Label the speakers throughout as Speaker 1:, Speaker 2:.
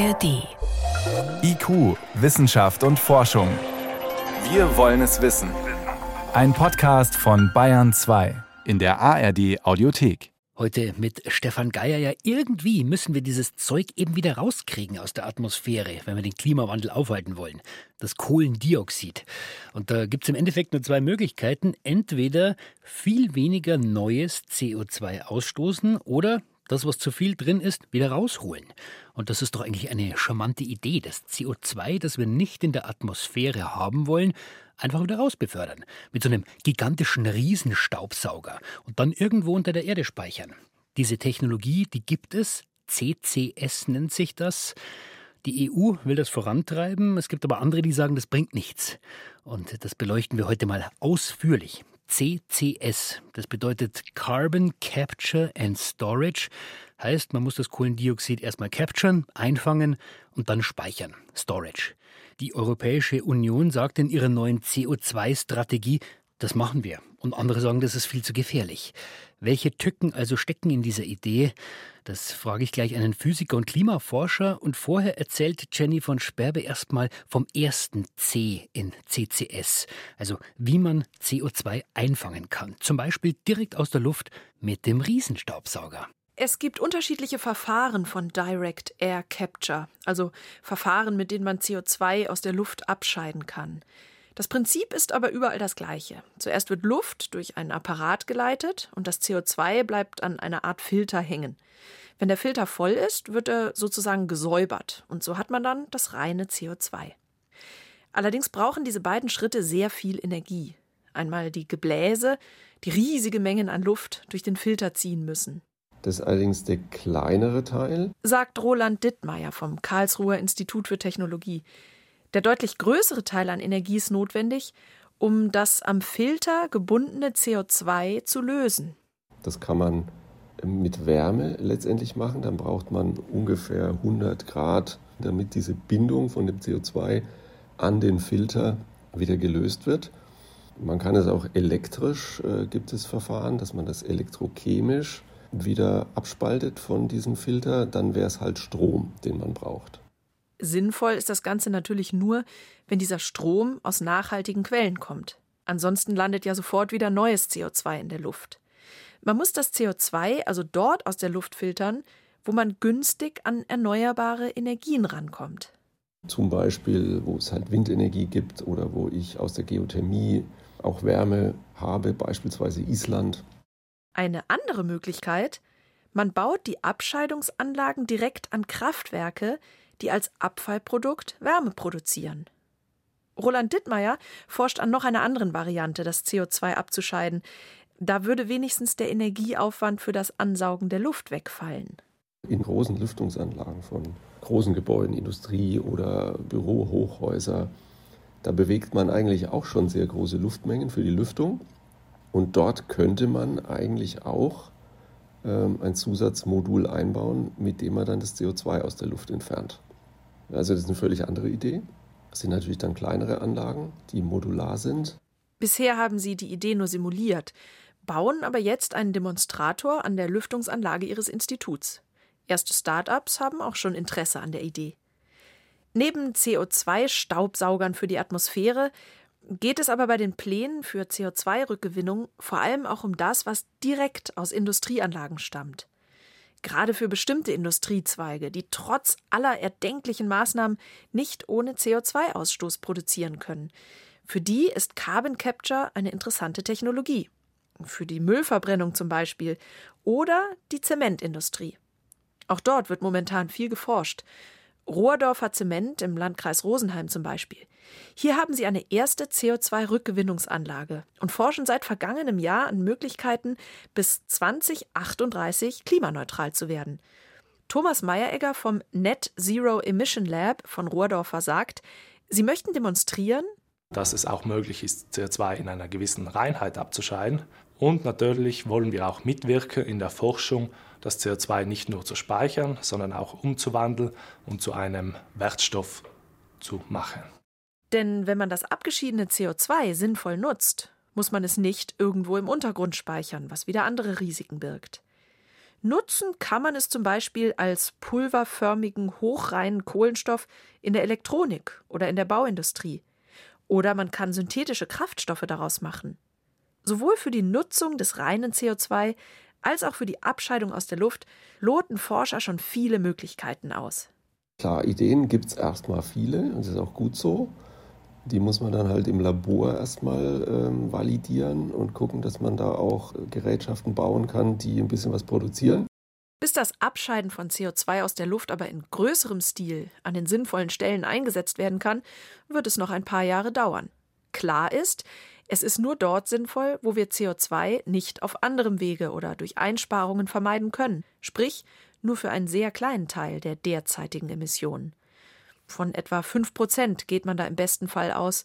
Speaker 1: ARD.
Speaker 2: IQ, Wissenschaft und Forschung. Wir wollen es wissen. Ein Podcast von Bayern 2 in der ARD Audiothek.
Speaker 3: Heute mit Stefan Geier. Ja, irgendwie müssen wir dieses Zeug eben wieder rauskriegen aus der Atmosphäre, wenn wir den Klimawandel aufhalten wollen. Das Kohlendioxid. Und da gibt es im Endeffekt nur zwei Möglichkeiten. Entweder viel weniger neues CO2 ausstoßen oder das, was zu viel drin ist, wieder rausholen. Und das ist doch eigentlich eine charmante Idee, das CO2, das wir nicht in der Atmosphäre haben wollen, einfach wieder rausbefördern. Mit so einem gigantischen Riesenstaubsauger und dann irgendwo unter der Erde speichern. Diese Technologie, die gibt es. CCS nennt sich das. Die EU will das vorantreiben. Es gibt aber andere, die sagen, das bringt nichts. Und das beleuchten wir heute mal ausführlich. CCS. Das bedeutet Carbon Capture and Storage. Heißt, man muss das Kohlendioxid erstmal capturen, einfangen und dann speichern. Storage. Die Europäische Union sagt in ihrer neuen CO2-Strategie, das machen wir. Und andere sagen, das ist viel zu gefährlich. Welche Tücken also stecken in dieser Idee? Das frage ich gleich einen Physiker und Klimaforscher. Und vorher erzählt Jenny von Sperbe erstmal vom ersten C in CCS. Also wie man CO2 einfangen kann. Zum Beispiel direkt aus der Luft mit dem Riesenstaubsauger.
Speaker 4: Es gibt unterschiedliche Verfahren von Direct Air Capture, also Verfahren, mit denen man CO2 aus der Luft abscheiden kann. Das Prinzip ist aber überall das gleiche. Zuerst wird Luft durch einen Apparat geleitet und das CO2 bleibt an einer Art Filter hängen. Wenn der Filter voll ist, wird er sozusagen gesäubert und so hat man dann das reine CO2. Allerdings brauchen diese beiden Schritte sehr viel Energie. Einmal die Gebläse, die riesige Mengen an Luft durch den Filter ziehen müssen.
Speaker 5: Das ist allerdings der kleinere Teil,
Speaker 4: sagt Roland Dittmeier vom Karlsruher Institut für Technologie. Der deutlich größere Teil an Energie ist notwendig, um das am Filter gebundene CO2 zu lösen.
Speaker 5: Das kann man mit Wärme letztendlich machen. Dann braucht man ungefähr 100 Grad, damit diese Bindung von dem CO2 an den Filter wieder gelöst wird. Man kann es auch elektrisch, äh, gibt es Verfahren, dass man das elektrochemisch wieder abspaltet von diesem Filter, dann wäre es halt Strom, den man braucht.
Speaker 4: Sinnvoll ist das Ganze natürlich nur, wenn dieser Strom aus nachhaltigen Quellen kommt. Ansonsten landet ja sofort wieder neues CO2 in der Luft. Man muss das CO2 also dort aus der Luft filtern, wo man günstig an erneuerbare Energien rankommt.
Speaker 5: Zum Beispiel, wo es halt Windenergie gibt oder wo ich aus der Geothermie auch Wärme habe, beispielsweise Island.
Speaker 4: Eine andere Möglichkeit, man baut die Abscheidungsanlagen direkt an Kraftwerke, die als Abfallprodukt Wärme produzieren. Roland Dittmeier forscht an noch einer anderen Variante, das CO2 abzuscheiden. Da würde wenigstens der Energieaufwand für das Ansaugen der Luft wegfallen.
Speaker 5: In großen Lüftungsanlagen von großen Gebäuden, Industrie oder Bürohochhäuser, da bewegt man eigentlich auch schon sehr große Luftmengen für die Lüftung. Und dort könnte man eigentlich auch ähm, ein Zusatzmodul einbauen, mit dem man dann das CO2 aus der Luft entfernt. Also das ist eine völlig andere Idee. Das sind natürlich dann kleinere Anlagen, die modular sind.
Speaker 4: Bisher haben sie die Idee nur simuliert, bauen aber jetzt einen Demonstrator an der Lüftungsanlage ihres Instituts. Erste Start-ups haben auch schon Interesse an der Idee. Neben CO2-Staubsaugern für die Atmosphäre geht es aber bei den Plänen für CO2-Rückgewinnung vor allem auch um das, was direkt aus Industrieanlagen stammt. Gerade für bestimmte Industriezweige, die trotz aller erdenklichen Maßnahmen nicht ohne CO2-Ausstoß produzieren können. Für die ist Carbon Capture eine interessante Technologie. Für die Müllverbrennung zum Beispiel oder die Zementindustrie. Auch dort wird momentan viel geforscht. Rohrdorfer Zement im Landkreis Rosenheim zum Beispiel. Hier haben sie eine erste CO2-Rückgewinnungsanlage und forschen seit vergangenem Jahr an Möglichkeiten, bis 2038 klimaneutral zu werden. Thomas Meyeregger vom Net Zero Emission Lab von Rohrdorfer sagt, sie möchten demonstrieren,
Speaker 6: dass es auch möglich ist, CO2 in einer gewissen Reinheit abzuscheiden. Und natürlich wollen wir auch mitwirken in der Forschung das CO2 nicht nur zu speichern, sondern auch umzuwandeln und zu einem Wertstoff zu machen.
Speaker 4: Denn wenn man das abgeschiedene CO2 sinnvoll nutzt, muss man es nicht irgendwo im Untergrund speichern, was wieder andere Risiken birgt. Nutzen kann man es zum Beispiel als pulverförmigen, hochreinen Kohlenstoff in der Elektronik oder in der Bauindustrie. Oder man kann synthetische Kraftstoffe daraus machen. Sowohl für die Nutzung des reinen CO2 als auch für die Abscheidung aus der Luft loten Forscher schon viele Möglichkeiten aus.
Speaker 5: Klar, Ideen gibt es erstmal viele und das ist auch gut so. Die muss man dann halt im Labor erstmal ähm, validieren und gucken, dass man da auch Gerätschaften bauen kann, die ein bisschen was produzieren.
Speaker 4: Bis das Abscheiden von CO2 aus der Luft aber in größerem Stil an den sinnvollen Stellen eingesetzt werden kann, wird es noch ein paar Jahre dauern. Klar ist, es ist nur dort sinnvoll, wo wir CO2 nicht auf anderem Wege oder durch Einsparungen vermeiden können, sprich nur für einen sehr kleinen Teil der derzeitigen Emissionen. Von etwa 5 Prozent geht man da im besten Fall aus.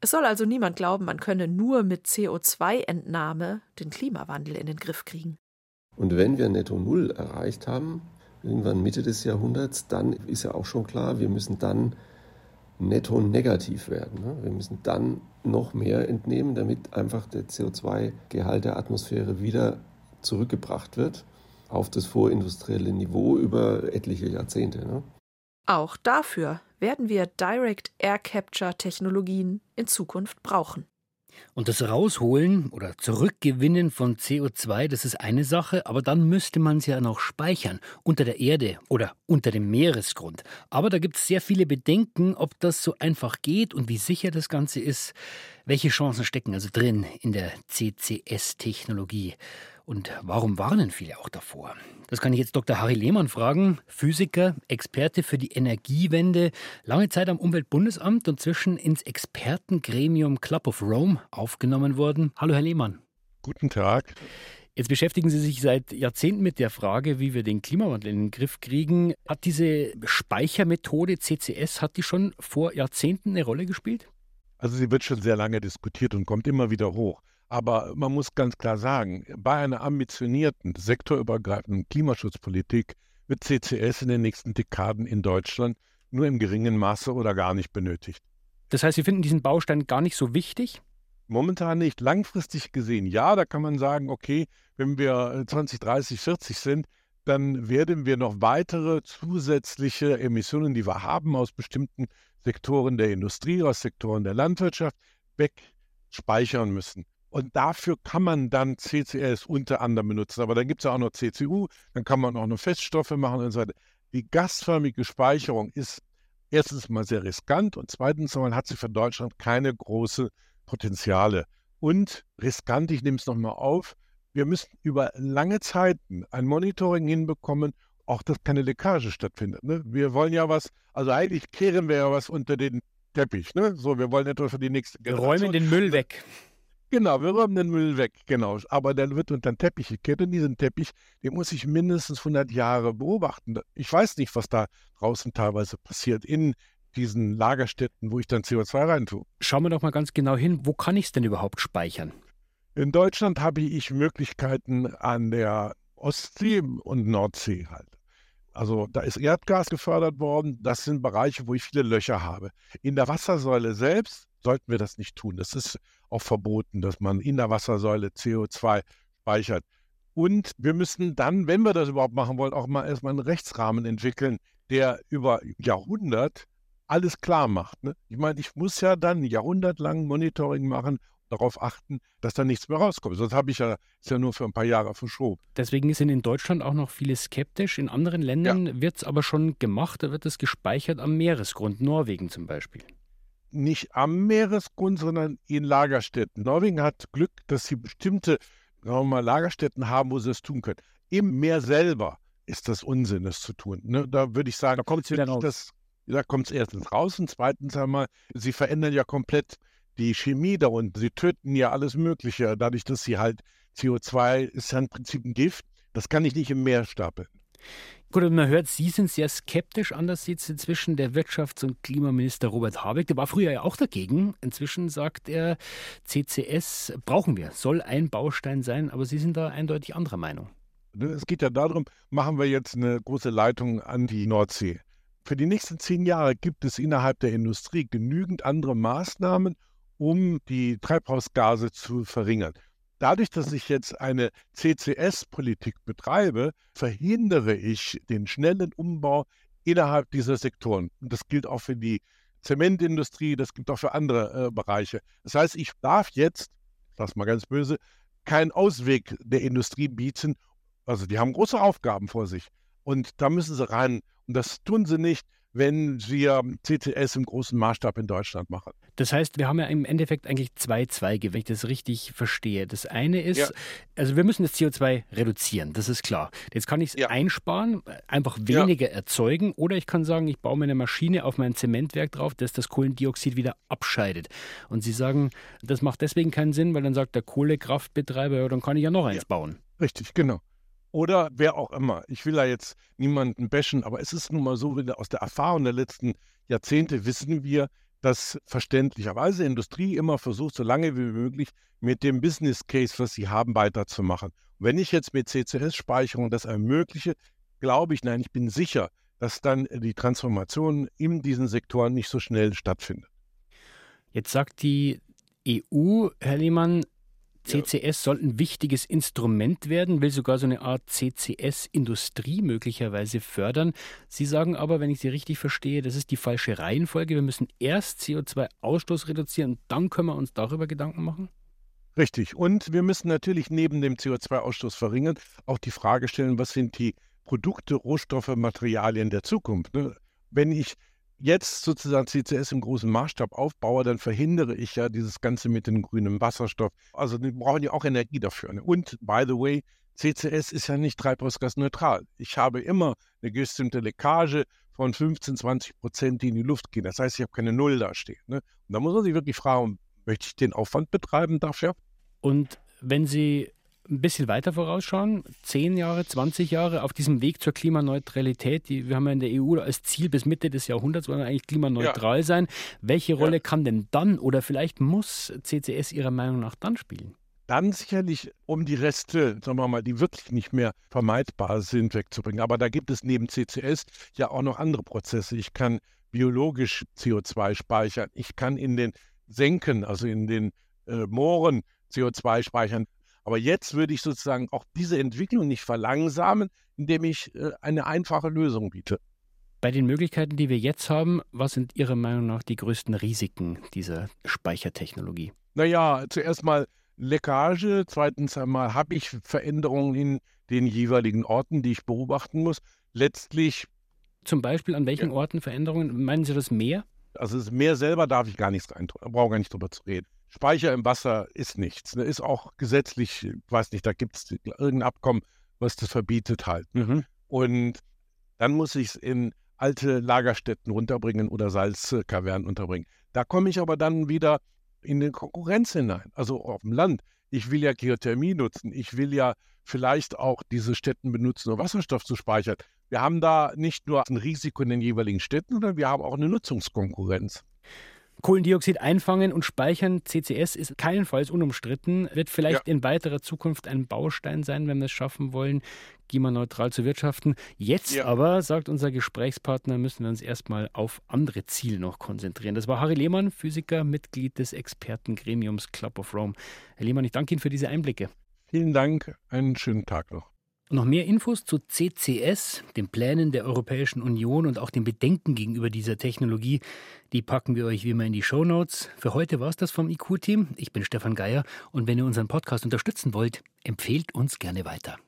Speaker 4: Es soll also niemand glauben, man könne nur mit CO2-Entnahme den Klimawandel in den Griff kriegen.
Speaker 5: Und wenn wir Netto Null erreicht haben, irgendwann Mitte des Jahrhunderts, dann ist ja auch schon klar, wir müssen dann netto negativ werden. Ne? Wir müssen dann noch mehr entnehmen, damit einfach der CO2-Gehalt der Atmosphäre wieder zurückgebracht wird auf das vorindustrielle Niveau über etliche Jahrzehnte. Ne?
Speaker 4: Auch dafür werden wir Direct Air Capture Technologien in Zukunft brauchen.
Speaker 3: Und das Rausholen oder Zurückgewinnen von CO2, das ist eine Sache, aber dann müsste man es ja noch speichern, unter der Erde oder unter dem Meeresgrund. Aber da gibt es sehr viele Bedenken, ob das so einfach geht und wie sicher das Ganze ist. Welche Chancen stecken also drin in der CCS-Technologie? Und warum warnen viele auch davor? Das kann ich jetzt Dr. Harry Lehmann fragen, Physiker, Experte für die Energiewende, lange Zeit am Umweltbundesamt und zwischen ins Expertengremium Club of Rome aufgenommen worden. Hallo, Herr Lehmann.
Speaker 1: Guten Tag.
Speaker 3: Jetzt beschäftigen Sie sich seit Jahrzehnten mit der Frage, wie wir den Klimawandel in den Griff kriegen. Hat diese Speichermethode CCS, hat die schon vor Jahrzehnten eine Rolle gespielt?
Speaker 1: Also sie wird schon sehr lange diskutiert und kommt immer wieder hoch. Aber man muss ganz klar sagen, bei einer ambitionierten, sektorübergreifenden Klimaschutzpolitik wird CCS in den nächsten Dekaden in Deutschland nur im geringen Maße oder gar nicht benötigt.
Speaker 3: Das heißt, Sie finden diesen Baustein gar nicht so wichtig?
Speaker 1: Momentan nicht. Langfristig gesehen, ja, da kann man sagen, okay, wenn wir 20, 30, 40 sind, dann werden wir noch weitere zusätzliche Emissionen, die wir haben aus bestimmten Sektoren der Industrie, aus Sektoren der Landwirtschaft, wegspeichern müssen. Und dafür kann man dann CCS unter anderem benutzen. Aber dann gibt es ja auch noch CCU, dann kann man auch noch Feststoffe machen und so weiter. Die gasförmige Speicherung ist erstens mal sehr riskant und zweitens mal hat sie für Deutschland keine große Potenziale. Und riskant, ich nehme es nochmal auf, wir müssen über lange Zeiten ein Monitoring hinbekommen, auch dass keine Leckage stattfindet. Ne? Wir wollen ja was, also eigentlich kehren wir ja was unter den Teppich. Ne? So, wir wollen etwas für die nächste
Speaker 3: Generation. Wir räumen den Müll weg.
Speaker 1: Genau, wir räumen den Müll weg, genau. Aber dann wird unter den Teppich gekehrt und diesen Teppich, den muss ich mindestens 100 Jahre beobachten. Ich weiß nicht, was da draußen teilweise passiert in diesen Lagerstätten, wo ich dann CO2 reintue.
Speaker 3: Schauen wir doch mal ganz genau hin, wo kann ich es denn überhaupt speichern?
Speaker 1: In Deutschland habe ich Möglichkeiten an der Ostsee und Nordsee halt. Also da ist Erdgas gefördert worden. Das sind Bereiche, wo ich viele Löcher habe. In der Wassersäule selbst sollten wir das nicht tun. Das ist auch verboten, dass man in der Wassersäule CO2 speichert. Und wir müssen dann, wenn wir das überhaupt machen wollen, auch mal erstmal einen Rechtsrahmen entwickeln, der über Jahrhundert alles klar macht. Ne? Ich meine, ich muss ja dann jahrhundertlang Monitoring machen, darauf achten, dass da nichts mehr rauskommt. Sonst habe ich ja, ist ja nur für ein paar Jahre verschoben.
Speaker 3: Deswegen sind in Deutschland auch noch viele skeptisch. In anderen Ländern ja. wird es aber schon gemacht, da wird es gespeichert am Meeresgrund, Norwegen zum Beispiel
Speaker 1: nicht am Meeresgrund, sondern in Lagerstätten. Norwegen hat Glück, dass sie bestimmte sagen wir mal, Lagerstätten haben, wo sie es tun können. Im Meer selber ist das Unsinn, das zu tun. Ne? Da würde ich sagen,
Speaker 3: da kommt es wieder raus.
Speaker 1: Das, da kommt es erstens raus und zweitens einmal, sie verändern ja komplett die Chemie da unten. Sie töten ja alles Mögliche, dadurch, dass sie halt CO2 ist ja im Prinzip ein Gift. Das kann ich nicht im Meer stapeln.
Speaker 3: Gut, und man hört, Sie sind sehr skeptisch. Anders sieht es inzwischen der Wirtschafts- und Klimaminister Robert Habeck. Der war früher ja auch dagegen. Inzwischen sagt er, CCS brauchen wir, soll ein Baustein sein, aber Sie sind da eindeutig anderer Meinung.
Speaker 1: Es geht ja darum, machen wir jetzt eine große Leitung an die Nordsee. Für die nächsten zehn Jahre gibt es innerhalb der Industrie genügend andere Maßnahmen, um die Treibhausgase zu verringern. Dadurch, dass ich jetzt eine CCS-Politik betreibe, verhindere ich den schnellen Umbau innerhalb dieser Sektoren. Und das gilt auch für die Zementindustrie, das gilt auch für andere äh, Bereiche. Das heißt, ich darf jetzt, das mal ganz böse, keinen Ausweg der Industrie bieten. Also die haben große Aufgaben vor sich. Und da müssen sie ran. Und das tun sie nicht, wenn wir CCS im großen Maßstab in Deutschland machen.
Speaker 3: Das heißt, wir haben ja im Endeffekt eigentlich zwei Zweige, wenn ich das richtig verstehe. Das eine ist, ja. also wir müssen das CO2 reduzieren, das ist klar. Jetzt kann ich es ja. einsparen, einfach weniger ja. erzeugen oder ich kann sagen, ich baue mir eine Maschine auf mein Zementwerk drauf, das das Kohlendioxid wieder abscheidet. Und Sie sagen, das macht deswegen keinen Sinn, weil dann sagt der Kohlekraftbetreiber, ja, dann kann ich ja noch eins bauen.
Speaker 1: Richtig, genau oder wer auch immer. Ich will da jetzt niemanden bashen, aber es ist nun mal so, aus der Erfahrung der letzten Jahrzehnte wissen wir, dass verständlicherweise Industrie immer versucht, so lange wie möglich mit dem Business Case, was sie haben, weiterzumachen. Wenn ich jetzt mit CCS-Speicherung das ermögliche, glaube ich, nein, ich bin sicher, dass dann die Transformation in diesen Sektoren nicht so schnell stattfindet.
Speaker 3: Jetzt sagt die EU, Herr Lehmann, CCS soll ein wichtiges Instrument werden, will sogar so eine Art CCS-Industrie möglicherweise fördern. Sie sagen aber, wenn ich Sie richtig verstehe, das ist die falsche Reihenfolge. Wir müssen erst CO2-Ausstoß reduzieren und dann können wir uns darüber Gedanken machen?
Speaker 1: Richtig. Und wir müssen natürlich neben dem CO2-Ausstoß verringern auch die Frage stellen, was sind die Produkte, Rohstoffe, Materialien der Zukunft. Ne? Wenn ich jetzt sozusagen CCS im großen Maßstab aufbaue, dann verhindere ich ja dieses Ganze mit dem grünen Wasserstoff. Also die brauchen ja auch Energie dafür. Ne? Und by the way, CCS ist ja nicht treibhausgasneutral. Ich habe immer eine bestimmte Leckage von 15, 20 Prozent, die in die Luft gehen. Das heißt, ich habe keine Null da stehen. Ne? Und da muss man sich wirklich fragen, möchte ich den Aufwand betreiben dafür?
Speaker 3: Und wenn Sie ein bisschen weiter vorausschauen, 10 Jahre, 20 Jahre auf diesem Weg zur Klimaneutralität. Die, wir haben ja in der EU als Ziel bis Mitte des Jahrhunderts wollen wir eigentlich klimaneutral ja. sein. Welche Rolle ja. kann denn dann oder vielleicht muss CCS Ihrer Meinung nach dann spielen?
Speaker 1: Dann sicherlich, um die Reste, sagen wir mal, die wirklich nicht mehr vermeidbar sind, wegzubringen. Aber da gibt es neben CCS ja auch noch andere Prozesse. Ich kann biologisch CO2 speichern. Ich kann in den Senken, also in den äh, Mooren CO2 speichern. Aber jetzt würde ich sozusagen auch diese Entwicklung nicht verlangsamen, indem ich äh, eine einfache Lösung biete.
Speaker 3: Bei den Möglichkeiten, die wir jetzt haben, was sind Ihrer Meinung nach die größten Risiken dieser Speichertechnologie?
Speaker 1: Naja, zuerst mal Leckage, zweitens einmal habe ich Veränderungen in den jeweiligen Orten, die ich beobachten muss. Letztlich.
Speaker 3: Zum Beispiel an welchen ja. Orten Veränderungen? Meinen Sie das Meer?
Speaker 1: Also das Meer selber darf ich gar nichts rein, brauche gar nicht drüber zu reden. Speicher im Wasser ist nichts. Ne? Ist auch gesetzlich, ich weiß nicht, da gibt es irgendein Abkommen, was das verbietet halt. Mhm. Und dann muss ich es in alte Lagerstätten runterbringen oder Salzkavernen unterbringen. Da komme ich aber dann wieder in die Konkurrenz hinein, also auf dem Land. Ich will ja Geothermie nutzen. Ich will ja vielleicht auch diese Städten benutzen, um Wasserstoff zu speichern. Wir haben da nicht nur ein Risiko in den jeweiligen Städten, sondern wir haben auch eine Nutzungskonkurrenz.
Speaker 3: Kohlendioxid einfangen und speichern, CCS ist keinenfalls unumstritten, wird vielleicht ja. in weiterer Zukunft ein Baustein sein, wenn wir es schaffen wollen, klimaneutral zu wirtschaften. Jetzt ja. aber, sagt unser Gesprächspartner, müssen wir uns erstmal auf andere Ziele noch konzentrieren. Das war Harry Lehmann, Physiker, Mitglied des Expertengremiums Club of Rome. Herr Lehmann, ich danke Ihnen für diese Einblicke.
Speaker 1: Vielen Dank, einen schönen Tag noch.
Speaker 3: Noch mehr Infos zu CCS, den Plänen der Europäischen Union und auch den Bedenken gegenüber dieser Technologie, die packen wir euch wie immer in die Show Notes. Für heute war es das vom IQ-Team. Ich bin Stefan Geier und wenn ihr unseren Podcast unterstützen wollt, empfehlt uns gerne weiter.